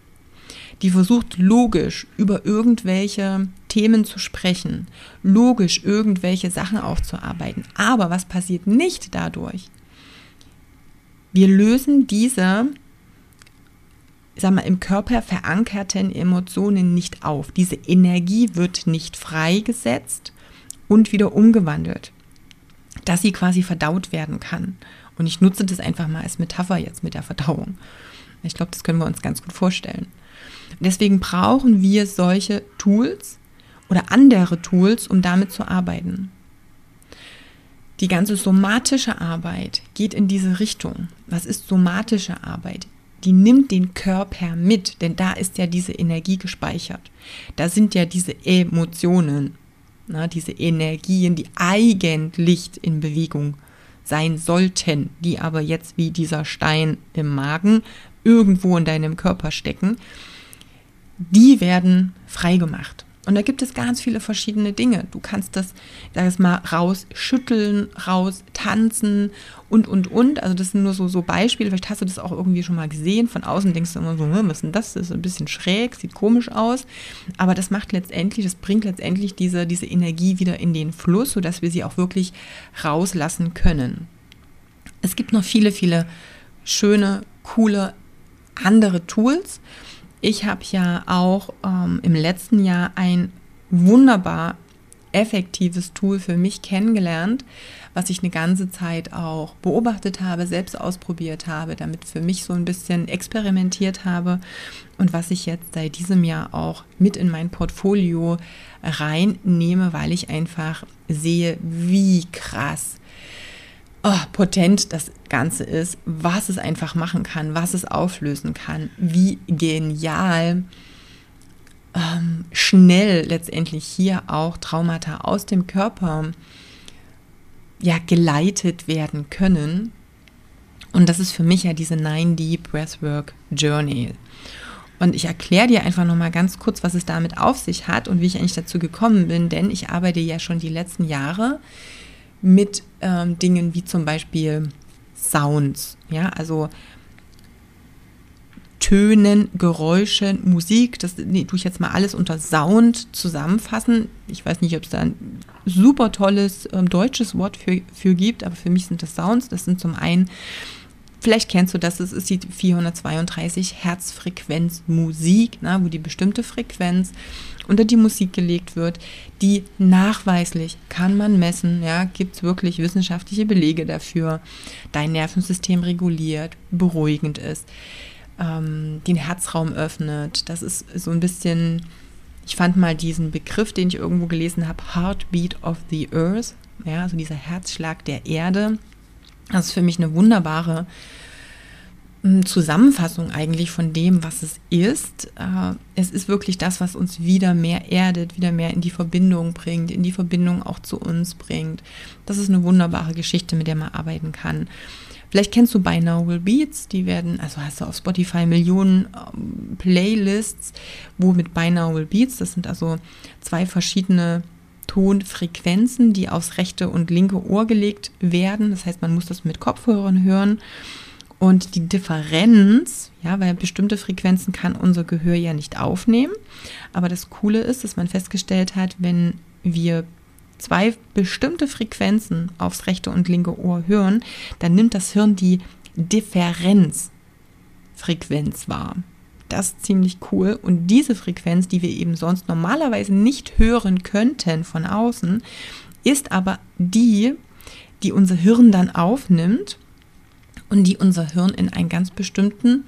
Die versucht logisch über irgendwelche Themen zu sprechen, logisch irgendwelche Sachen aufzuarbeiten. Aber was passiert nicht dadurch? Wir lösen diese, sag mal, im Körper verankerten Emotionen nicht auf. Diese Energie wird nicht freigesetzt und wieder umgewandelt, dass sie quasi verdaut werden kann. Und ich nutze das einfach mal als Metapher jetzt mit der Verdauung. Ich glaube, das können wir uns ganz gut vorstellen. Deswegen brauchen wir solche Tools, oder andere Tools, um damit zu arbeiten. Die ganze somatische Arbeit geht in diese Richtung. Was ist somatische Arbeit? Die nimmt den Körper mit, denn da ist ja diese Energie gespeichert. Da sind ja diese Emotionen, na, diese Energien, die eigentlich in Bewegung sein sollten, die aber jetzt wie dieser Stein im Magen irgendwo in deinem Körper stecken, die werden freigemacht. Und da gibt es ganz viele verschiedene Dinge. Du kannst das, sag ich mal, rausschütteln, raus tanzen und, und, und. Also das sind nur so, so Beispiele. Vielleicht hast du das auch irgendwie schon mal gesehen. Von außen denkst du immer so, hm, was ist denn das? Das ist ein bisschen schräg, sieht komisch aus. Aber das macht letztendlich, das bringt letztendlich diese, diese Energie wieder in den Fluss, sodass wir sie auch wirklich rauslassen können. Es gibt noch viele, viele schöne, coole andere Tools. Ich habe ja auch ähm, im letzten Jahr ein wunderbar effektives Tool für mich kennengelernt, was ich eine ganze Zeit auch beobachtet habe, selbst ausprobiert habe, damit für mich so ein bisschen experimentiert habe und was ich jetzt seit diesem Jahr auch mit in mein Portfolio reinnehme, weil ich einfach sehe, wie krass oh, potent das Ganze ist, was es einfach machen kann, was es auflösen kann, wie genial ähm, schnell letztendlich hier auch Traumata aus dem Körper ja geleitet werden können. Und das ist für mich ja diese 9D Breathwork Journey. Und ich erkläre dir einfach nochmal ganz kurz, was es damit auf sich hat und wie ich eigentlich dazu gekommen bin, denn ich arbeite ja schon die letzten Jahre mit ähm, Dingen wie zum Beispiel Sounds, ja, also Tönen, Geräuschen, Musik, das nee, tue ich jetzt mal alles unter Sound zusammenfassen. Ich weiß nicht, ob es da ein super tolles ähm, deutsches Wort für, für gibt, aber für mich sind das Sounds. Das sind zum einen Vielleicht kennst du das, das ist die 432 Hertz Frequenz Musik, na, wo die bestimmte Frequenz unter die Musik gelegt wird, die nachweislich kann man messen, ja, gibt es wirklich wissenschaftliche Belege dafür, dein Nervensystem reguliert, beruhigend ist, ähm, den Herzraum öffnet. Das ist so ein bisschen, ich fand mal diesen Begriff, den ich irgendwo gelesen habe, Heartbeat of the Earth, ja, also dieser Herzschlag der Erde das ist für mich eine wunderbare hm, Zusammenfassung eigentlich von dem, was es ist. Äh, es ist wirklich das, was uns wieder mehr erdet, wieder mehr in die Verbindung bringt, in die Verbindung auch zu uns bringt. Das ist eine wunderbare Geschichte, mit der man arbeiten kann. Vielleicht kennst du Binaural Beats, die werden, also hast du auf Spotify Millionen ähm, Playlists, wo mit Binaural Beats, das sind also zwei verschiedene Tonfrequenzen, die aufs rechte und linke Ohr gelegt werden. Das heißt, man muss das mit Kopfhörern hören. Und die Differenz, ja, weil bestimmte Frequenzen kann unser Gehör ja nicht aufnehmen. Aber das Coole ist, dass man festgestellt hat, wenn wir zwei bestimmte Frequenzen aufs rechte und linke Ohr hören, dann nimmt das Hirn die Differenzfrequenz wahr. Das ist ziemlich cool. Und diese Frequenz, die wir eben sonst normalerweise nicht hören könnten von außen, ist aber die, die unser Hirn dann aufnimmt und die unser Hirn in einen ganz bestimmten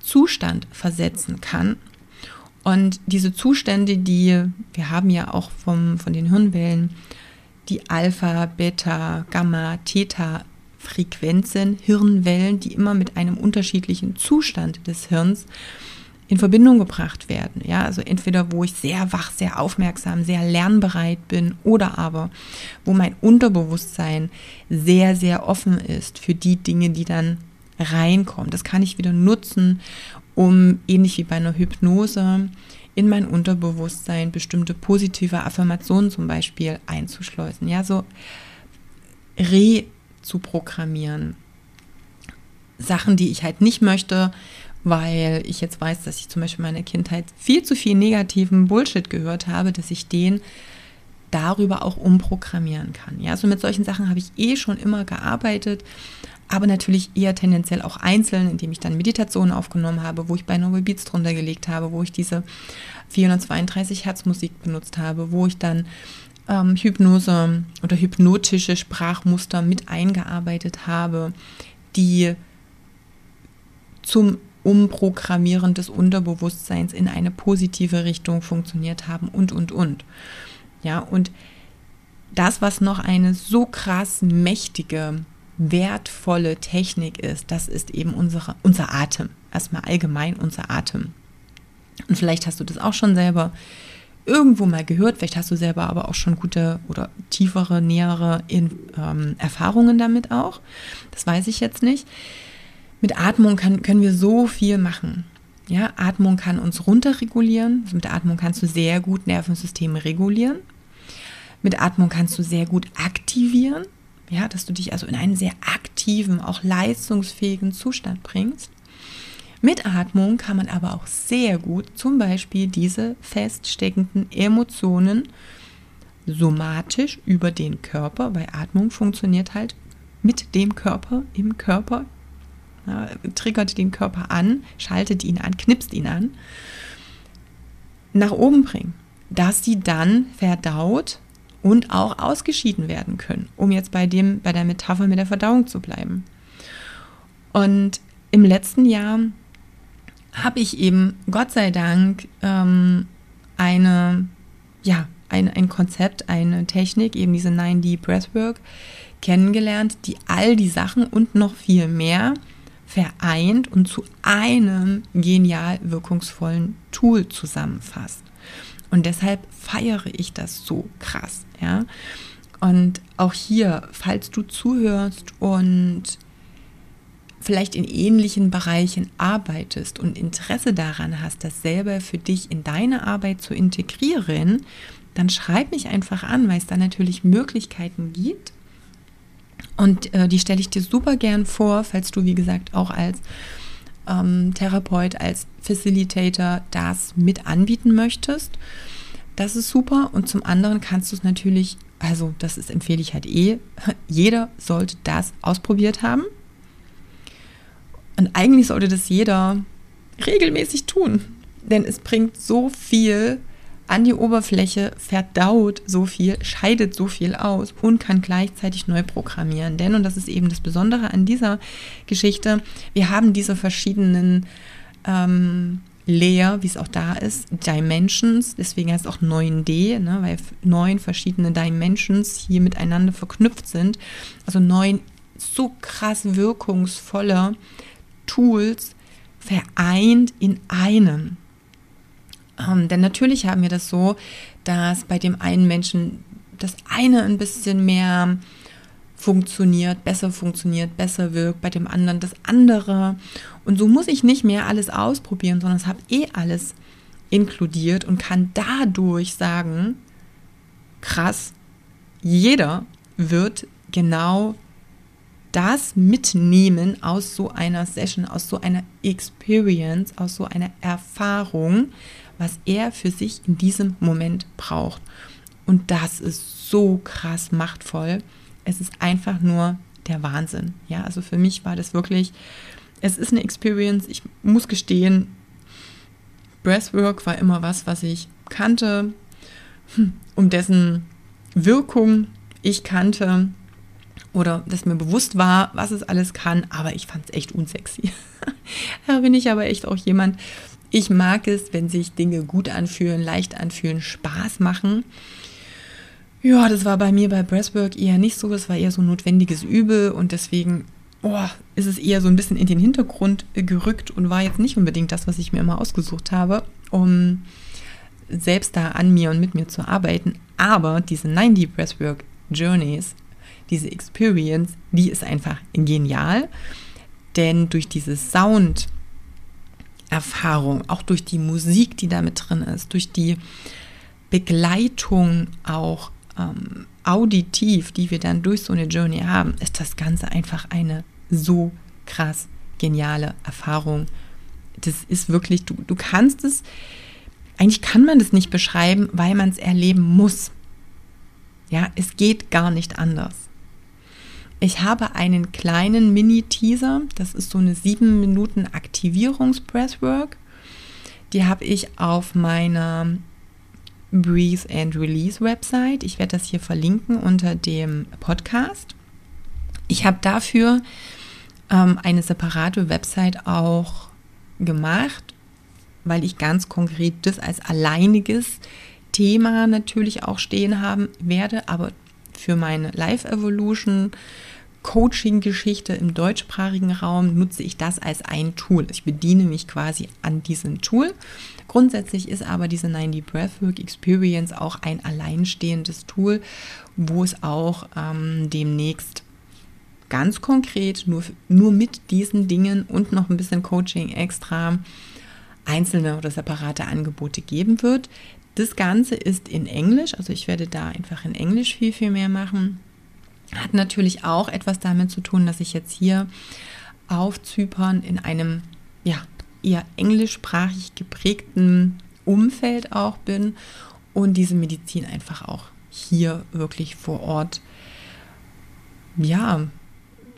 Zustand versetzen kann. Und diese Zustände, die wir haben ja auch vom, von den Hirnwellen, die Alpha, Beta, Gamma, Theta Frequenzen, Hirnwellen, die immer mit einem unterschiedlichen Zustand des Hirns in Verbindung gebracht werden. Ja, also entweder wo ich sehr wach, sehr aufmerksam, sehr lernbereit bin oder aber wo mein Unterbewusstsein sehr, sehr offen ist für die Dinge, die dann reinkommen. Das kann ich wieder nutzen, um ähnlich wie bei einer Hypnose in mein Unterbewusstsein bestimmte positive Affirmationen zum Beispiel einzuschleusen. Ja, so re zu programmieren. Sachen, die ich halt nicht möchte, weil ich jetzt weiß, dass ich zum Beispiel in meiner Kindheit viel zu viel negativen Bullshit gehört habe, dass ich den darüber auch umprogrammieren kann. Ja, also mit solchen Sachen habe ich eh schon immer gearbeitet, aber natürlich eher tendenziell auch einzeln, indem ich dann Meditationen aufgenommen habe, wo ich bei Noble Beats drunter gelegt habe, wo ich diese 432 Hertz Musik benutzt habe, wo ich dann ähm, Hypnose oder hypnotische Sprachmuster mit eingearbeitet habe, die zum Umprogrammieren des Unterbewusstseins in eine positive Richtung funktioniert haben und, und, und. Ja, und das, was noch eine so krass mächtige, wertvolle Technik ist, das ist eben unsere, unser Atem. Erstmal allgemein unser Atem. Und vielleicht hast du das auch schon selber irgendwo mal gehört, vielleicht hast du selber aber auch schon gute oder tiefere, nähere in, ähm, Erfahrungen damit auch. Das weiß ich jetzt nicht. Mit Atmung kann, können wir so viel machen. Ja, Atmung kann uns runterregulieren. Also mit Atmung kannst du sehr gut Nervensysteme regulieren. Mit Atmung kannst du sehr gut aktivieren. Ja, dass du dich also in einen sehr aktiven, auch leistungsfähigen Zustand bringst. Mit Atmung kann man aber auch sehr gut zum Beispiel diese feststeckenden Emotionen somatisch über den Körper, weil Atmung funktioniert halt mit dem Körper im Körper, ja, triggert den Körper an, schaltet ihn an, knipst ihn an, nach oben bringen, dass sie dann verdaut und auch ausgeschieden werden können, um jetzt bei dem bei der Metapher mit der Verdauung zu bleiben. Und im letzten Jahr habe ich eben, Gott sei Dank, ähm, eine, ja, ein, ein Konzept, eine Technik, eben diese 9D Breathwork, kennengelernt, die all die Sachen und noch viel mehr vereint und zu einem genial wirkungsvollen Tool zusammenfasst. Und deshalb feiere ich das so krass, ja. Und auch hier, falls du zuhörst und vielleicht in ähnlichen Bereichen arbeitest und Interesse daran hast, das selber für dich in deine Arbeit zu integrieren, dann schreib mich einfach an, weil es da natürlich Möglichkeiten gibt. Und äh, die stelle ich dir super gern vor, falls du, wie gesagt, auch als ähm, Therapeut, als Facilitator das mit anbieten möchtest. Das ist super. Und zum anderen kannst du es natürlich, also das ist, empfehle ich halt eh, *laughs* jeder sollte das ausprobiert haben. Und eigentlich sollte das jeder regelmäßig tun, denn es bringt so viel an die Oberfläche, verdaut so viel, scheidet so viel aus und kann gleichzeitig neu programmieren. Denn, und das ist eben das Besondere an dieser Geschichte, wir haben diese verschiedenen ähm, Layer, wie es auch da ist, Dimensions, deswegen heißt es auch 9D, ne, weil neun verschiedene Dimensions hier miteinander verknüpft sind. Also neun so krass wirkungsvolle Tools vereint in einem. Ähm, denn natürlich haben wir das so, dass bei dem einen Menschen das eine ein bisschen mehr funktioniert, besser funktioniert, besser wirkt, bei dem anderen das andere. Und so muss ich nicht mehr alles ausprobieren, sondern es habe eh alles inkludiert und kann dadurch sagen, krass, jeder wird genau das mitnehmen aus so einer Session, aus so einer Experience, aus so einer Erfahrung, was er für sich in diesem Moment braucht. Und das ist so krass machtvoll. Es ist einfach nur der Wahnsinn. Ja, also für mich war das wirklich, es ist eine Experience. Ich muss gestehen, Breathwork war immer was, was ich kannte, hm, um dessen Wirkung ich kannte oder dass mir bewusst war, was es alles kann, aber ich fand es echt unsexy. *laughs* da bin ich aber echt auch jemand, ich mag es, wenn sich Dinge gut anfühlen, leicht anfühlen, Spaß machen. Ja, das war bei mir bei Breathwork eher nicht so. Das war eher so ein notwendiges Übel und deswegen oh, ist es eher so ein bisschen in den Hintergrund gerückt und war jetzt nicht unbedingt das, was ich mir immer ausgesucht habe, um selbst da an mir und mit mir zu arbeiten. Aber diese 90 Breathwork Journeys, diese Experience, die ist einfach genial, denn durch diese Sound Erfahrung, auch durch die Musik, die da mit drin ist, durch die Begleitung auch ähm, auditiv, die wir dann durch so eine Journey haben, ist das Ganze einfach eine so krass geniale Erfahrung. Das ist wirklich, du, du kannst es, eigentlich kann man das nicht beschreiben, weil man es erleben muss. Ja, es geht gar nicht anders. Ich habe einen kleinen Mini-Teaser, das ist so eine sieben Minuten Aktivierungs-Breathwork. Die habe ich auf meiner Breathe and Release Website. Ich werde das hier verlinken unter dem Podcast. Ich habe dafür ähm, eine separate Website auch gemacht, weil ich ganz konkret das als alleiniges Thema natürlich auch stehen haben werde, aber für meine Life Evolution Coaching-Geschichte im deutschsprachigen Raum nutze ich das als ein Tool. Ich bediene mich quasi an diesem Tool. Grundsätzlich ist aber diese 90 Breathwork Experience auch ein alleinstehendes Tool, wo es auch ähm, demnächst ganz konkret nur, nur mit diesen Dingen und noch ein bisschen Coaching extra einzelne oder separate Angebote geben wird. Das Ganze ist in Englisch, also ich werde da einfach in Englisch viel, viel mehr machen. Hat natürlich auch etwas damit zu tun, dass ich jetzt hier auf Zypern in einem ja, eher englischsprachig geprägten Umfeld auch bin und diese Medizin einfach auch hier wirklich vor Ort ja,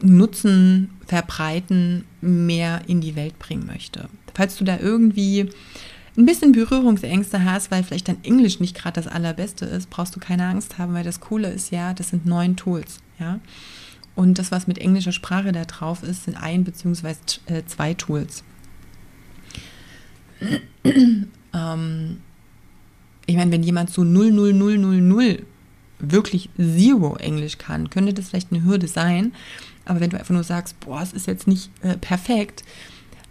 nutzen, verbreiten, mehr in die Welt bringen möchte. Falls du da irgendwie ein bisschen Berührungsängste hast, weil vielleicht dein Englisch nicht gerade das allerbeste ist, brauchst du keine Angst haben, weil das Coole ist ja, das sind neun Tools, ja. Und das, was mit englischer Sprache da drauf ist, sind ein bzw. Äh, zwei Tools. *clears throat* ähm, ich meine, wenn jemand so 00000 wirklich Zero Englisch kann, könnte das vielleicht eine Hürde sein. Aber wenn du einfach nur sagst, boah, es ist jetzt nicht äh, perfekt,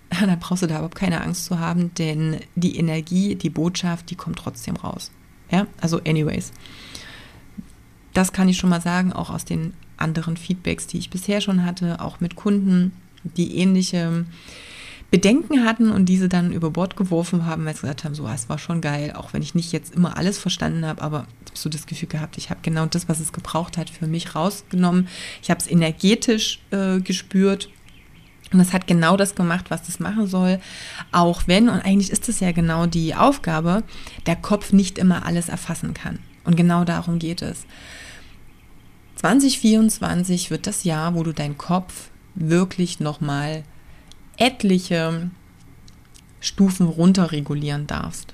*laughs* dann brauchst du da überhaupt keine Angst zu haben, denn die Energie, die Botschaft, die kommt trotzdem raus. Ja, also anyways. Das kann ich schon mal sagen, auch aus den anderen Feedbacks, die ich bisher schon hatte, auch mit Kunden, die ähnliche Bedenken hatten und diese dann über Bord geworfen haben, weil sie gesagt haben, so, ah, es war schon geil, auch wenn ich nicht jetzt immer alles verstanden habe, aber so das Gefühl gehabt, ich habe genau das, was es gebraucht hat, für mich rausgenommen. Ich habe es energetisch äh, gespürt und es hat genau das gemacht, was es machen soll, auch wenn, und eigentlich ist es ja genau die Aufgabe, der Kopf nicht immer alles erfassen kann. Und genau darum geht es. 2024 wird das Jahr, wo du deinen Kopf wirklich nochmal etliche Stufen runterregulieren darfst.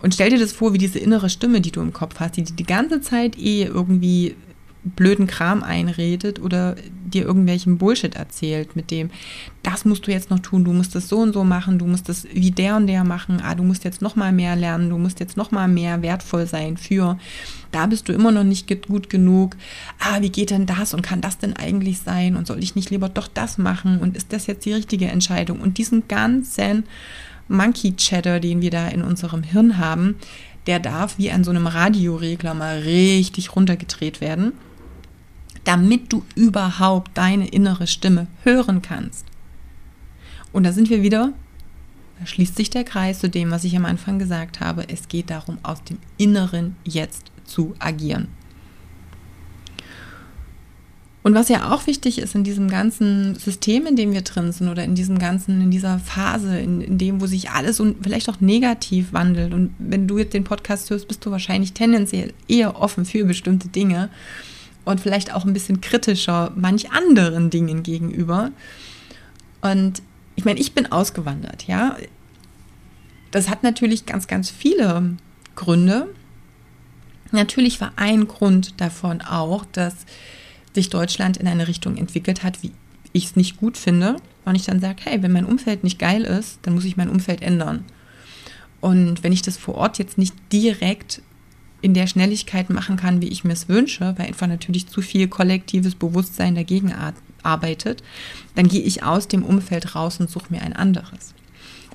Und stell dir das vor, wie diese innere Stimme, die du im Kopf hast, die die ganze Zeit eh irgendwie blöden Kram einredet oder dir irgendwelchen Bullshit erzählt mit dem, das musst du jetzt noch tun, du musst das so und so machen, du musst das wie der und der machen, ah, du musst jetzt noch mal mehr lernen, du musst jetzt noch mal mehr wertvoll sein für, da bist du immer noch nicht gut genug, ah, wie geht denn das und kann das denn eigentlich sein und soll ich nicht lieber doch das machen und ist das jetzt die richtige Entscheidung? Und diesen ganzen Monkey Chatter, den wir da in unserem Hirn haben, der darf wie an so einem Radioregler mal richtig runtergedreht werden damit du überhaupt deine innere Stimme hören kannst. Und da sind wir wieder, da schließt sich der Kreis zu dem, was ich am Anfang gesagt habe. Es geht darum, aus dem Inneren jetzt zu agieren. Und was ja auch wichtig ist in diesem ganzen System, in dem wir drin sind oder in diesem ganzen, in dieser Phase, in, in dem, wo sich alles und vielleicht auch negativ wandelt. Und wenn du jetzt den Podcast hörst, bist du wahrscheinlich tendenziell eher offen für bestimmte Dinge und vielleicht auch ein bisschen kritischer manch anderen Dingen gegenüber. Und ich meine, ich bin ausgewandert, ja. Das hat natürlich ganz, ganz viele Gründe. Natürlich war ein Grund davon auch, dass sich Deutschland in eine Richtung entwickelt hat, wie ich es nicht gut finde. Und ich dann sage, hey, wenn mein Umfeld nicht geil ist, dann muss ich mein Umfeld ändern. Und wenn ich das vor Ort jetzt nicht direkt in der Schnelligkeit machen kann, wie ich mir es wünsche, weil einfach natürlich zu viel kollektives Bewusstsein dagegen arbeitet, dann gehe ich aus dem Umfeld raus und suche mir ein anderes.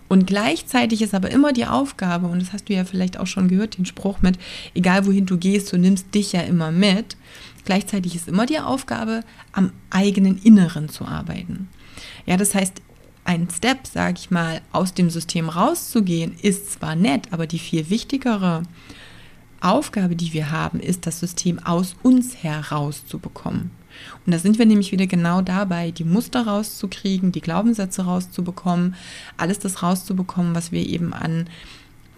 Und gleichzeitig ist aber immer die Aufgabe, und das hast du ja vielleicht auch schon gehört, den Spruch mit, egal wohin du gehst, du nimmst dich ja immer mit. Gleichzeitig ist immer die Aufgabe, am eigenen Inneren zu arbeiten. Ja, das heißt, ein Step, sage ich mal, aus dem System rauszugehen, ist zwar nett, aber die viel wichtigere Aufgabe, die wir haben, ist, das System aus uns herauszubekommen. Und da sind wir nämlich wieder genau dabei, die Muster rauszukriegen, die Glaubenssätze rauszubekommen, alles das rauszubekommen, was wir eben an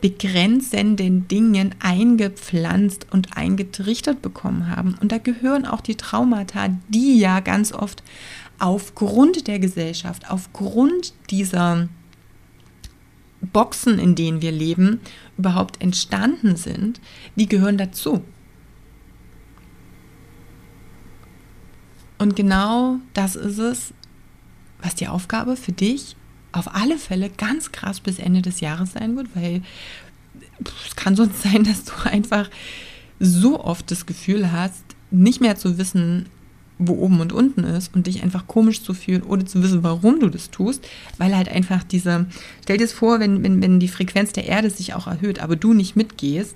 begrenzenden Dingen eingepflanzt und eingetrichtert bekommen haben. Und da gehören auch die Traumata, die ja ganz oft aufgrund der Gesellschaft, aufgrund dieser Boxen, in denen wir leben, überhaupt entstanden sind, die gehören dazu. Und genau das ist es, was die Aufgabe für dich auf alle Fälle ganz krass bis Ende des Jahres sein wird, weil es kann sonst *laughs* sein, dass du einfach so oft das Gefühl hast, nicht mehr zu wissen, wo oben und unten ist und dich einfach komisch zu fühlen oder zu wissen, warum du das tust, weil halt einfach diese, stell dir es vor, wenn, wenn, wenn die Frequenz der Erde sich auch erhöht, aber du nicht mitgehst,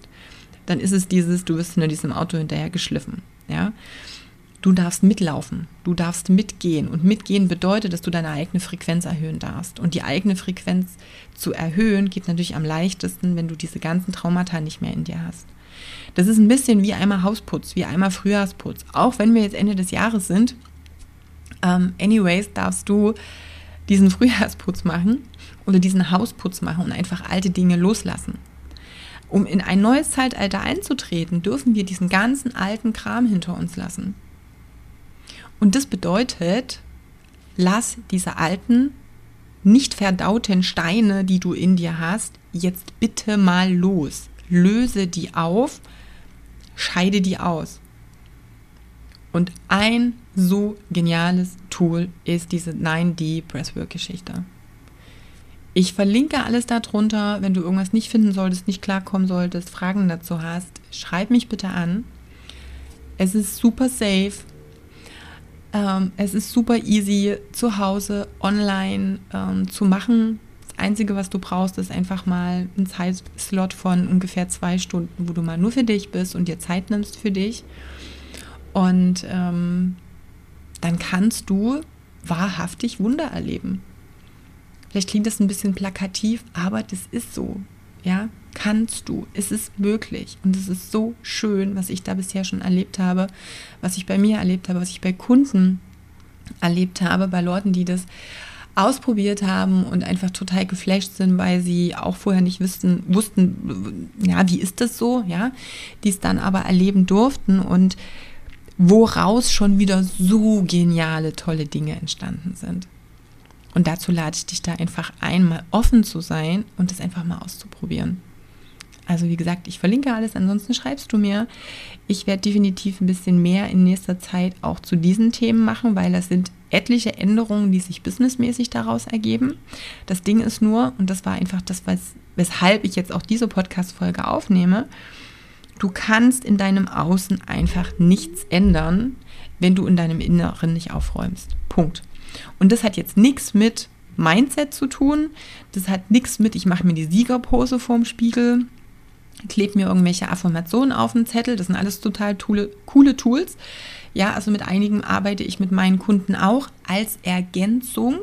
dann ist es dieses, du wirst nur diesem Auto hinterher geschliffen, ja. Du darfst mitlaufen, du darfst mitgehen. Und mitgehen bedeutet, dass du deine eigene Frequenz erhöhen darfst. Und die eigene Frequenz zu erhöhen geht natürlich am leichtesten, wenn du diese ganzen Traumata nicht mehr in dir hast. Das ist ein bisschen wie einmal Hausputz, wie einmal Frühjahrsputz. Auch wenn wir jetzt Ende des Jahres sind, ähm, anyways, darfst du diesen Frühjahrsputz machen oder diesen Hausputz machen und einfach alte Dinge loslassen. Um in ein neues Zeitalter einzutreten, dürfen wir diesen ganzen alten Kram hinter uns lassen. Und das bedeutet, lass diese alten, nicht verdauten Steine, die du in dir hast, jetzt bitte mal los. Löse die auf, scheide die aus. Und ein so geniales Tool ist diese 9D Breathwork-Geschichte. Ich verlinke alles darunter. Wenn du irgendwas nicht finden solltest, nicht klarkommen solltest, Fragen dazu hast, schreib mich bitte an. Es ist super safe. Ähm, es ist super easy zu Hause online ähm, zu machen. Einzige, was du brauchst, ist einfach mal ein Zeitslot von ungefähr zwei Stunden, wo du mal nur für dich bist und dir Zeit nimmst für dich. Und ähm, dann kannst du wahrhaftig Wunder erleben. Vielleicht klingt das ein bisschen plakativ, aber das ist so. Ja, kannst du. Es ist möglich. Und es ist so schön, was ich da bisher schon erlebt habe, was ich bei mir erlebt habe, was ich bei Kunden erlebt habe, bei Leuten, die das ausprobiert haben und einfach total geflasht sind, weil sie auch vorher nicht wussten, wussten, ja, wie ist das so, ja, die es dann aber erleben durften und woraus schon wieder so geniale, tolle Dinge entstanden sind. Und dazu lade ich dich da einfach ein, mal offen zu sein und das einfach mal auszuprobieren. Also wie gesagt, ich verlinke alles, ansonsten schreibst du mir. Ich werde definitiv ein bisschen mehr in nächster Zeit auch zu diesen Themen machen, weil das sind etliche Änderungen, die sich businessmäßig daraus ergeben. Das Ding ist nur, und das war einfach das, weshalb ich jetzt auch diese Podcast-Folge aufnehme, du kannst in deinem Außen einfach nichts ändern, wenn du in deinem Inneren nicht aufräumst. Punkt. Und das hat jetzt nichts mit Mindset zu tun. Das hat nichts mit, ich mache mir die Siegerpose vorm Spiegel klebe mir irgendwelche Affirmationen auf den Zettel. Das sind alles total toole, coole Tools. Ja, also mit einigen arbeite ich mit meinen Kunden auch als Ergänzung.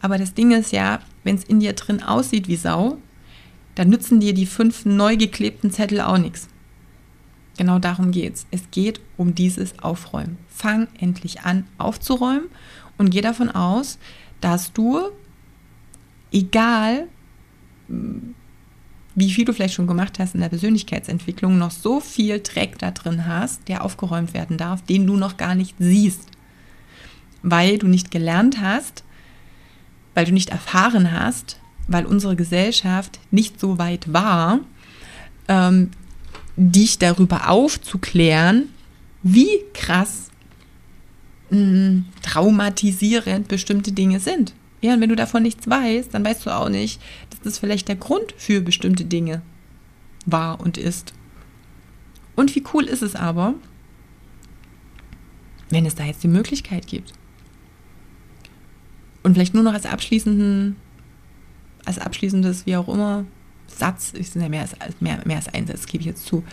Aber das Ding ist ja, wenn es in dir drin aussieht wie Sau, dann nützen dir die fünf neu geklebten Zettel auch nichts. Genau darum geht's. Es geht um dieses Aufräumen. Fang endlich an aufzuräumen und geh davon aus, dass du, egal wie viel du vielleicht schon gemacht hast in der Persönlichkeitsentwicklung, noch so viel Dreck da drin hast, der aufgeräumt werden darf, den du noch gar nicht siehst, weil du nicht gelernt hast, weil du nicht erfahren hast, weil unsere Gesellschaft nicht so weit war, ähm, dich darüber aufzuklären, wie krass mh, mm, traumatisierend bestimmte Dinge sind. Ja, und wenn du davon nichts weißt, dann weißt du auch nicht, das vielleicht der Grund für bestimmte Dinge war und ist. Und wie cool ist es aber, wenn es da jetzt die Möglichkeit gibt. Und vielleicht nur noch als abschließenden, als abschließendes, wie auch immer, Satz, ich sind ja mehr als, mehr, mehr als ein Satz, gebe ich jetzt zu.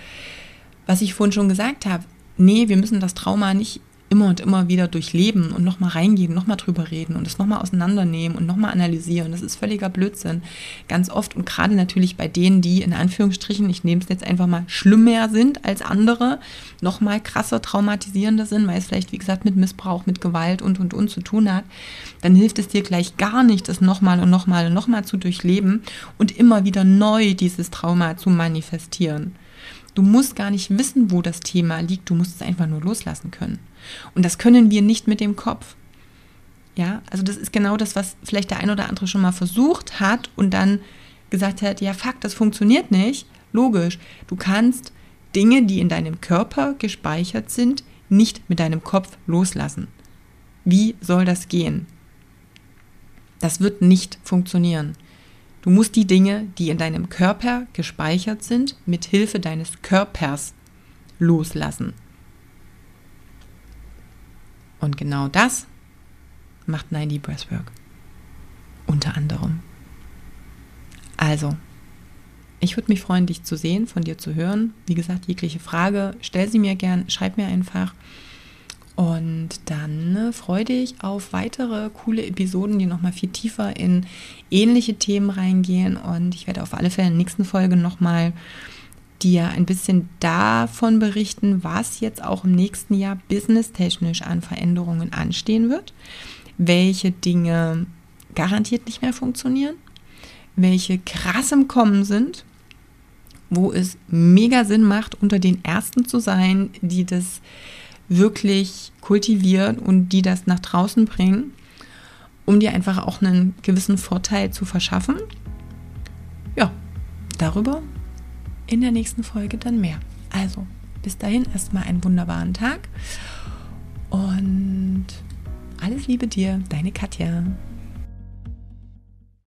Was ich vorhin schon gesagt habe, nee, wir müssen das Trauma nicht immer und immer wieder durchleben und nochmal reingehen, nochmal drüber reden und es nochmal auseinandernehmen und nochmal analysieren. Das ist völliger Blödsinn. Ganz oft und gerade natürlich bei denen, die in Anführungsstrichen, ich nehme es jetzt einfach mal, schlimmer sind als andere, nochmal krasser traumatisierender sind, weil es vielleicht, wie gesagt, mit Missbrauch, mit Gewalt und und und zu tun hat, dann hilft es dir gleich gar nicht, das nochmal und nochmal und nochmal zu durchleben und immer wieder neu dieses Trauma zu manifestieren. Du musst gar nicht wissen, wo das Thema liegt, du musst es einfach nur loslassen können. Und das können wir nicht mit dem Kopf. Ja, also das ist genau das, was vielleicht der ein oder andere schon mal versucht hat und dann gesagt hat, ja, fuck, das funktioniert nicht. Logisch, du kannst Dinge, die in deinem Körper gespeichert sind, nicht mit deinem Kopf loslassen. Wie soll das gehen? Das wird nicht funktionieren. Du musst die Dinge, die in deinem Körper gespeichert sind, mit Hilfe deines Körpers loslassen. Und genau das macht 90 Breathwork. Unter anderem. Also, ich würde mich freuen, dich zu sehen, von dir zu hören. Wie gesagt, jegliche Frage, stell sie mir gern, schreib mir einfach. Und dann äh, freue dich auf weitere coole Episoden, die nochmal viel tiefer in ähnliche Themen reingehen. Und ich werde auf alle Fälle in der nächsten Folge nochmal dir ein bisschen davon berichten, was jetzt auch im nächsten Jahr businesstechnisch an Veränderungen anstehen wird, welche Dinge garantiert nicht mehr funktionieren, welche krass im Kommen sind, wo es mega Sinn macht, unter den Ersten zu sein, die das wirklich kultivieren und die das nach draußen bringen, um dir einfach auch einen gewissen Vorteil zu verschaffen. Ja, darüber in der nächsten Folge dann mehr. Also, bis dahin erstmal einen wunderbaren Tag und alles Liebe dir, deine Katja.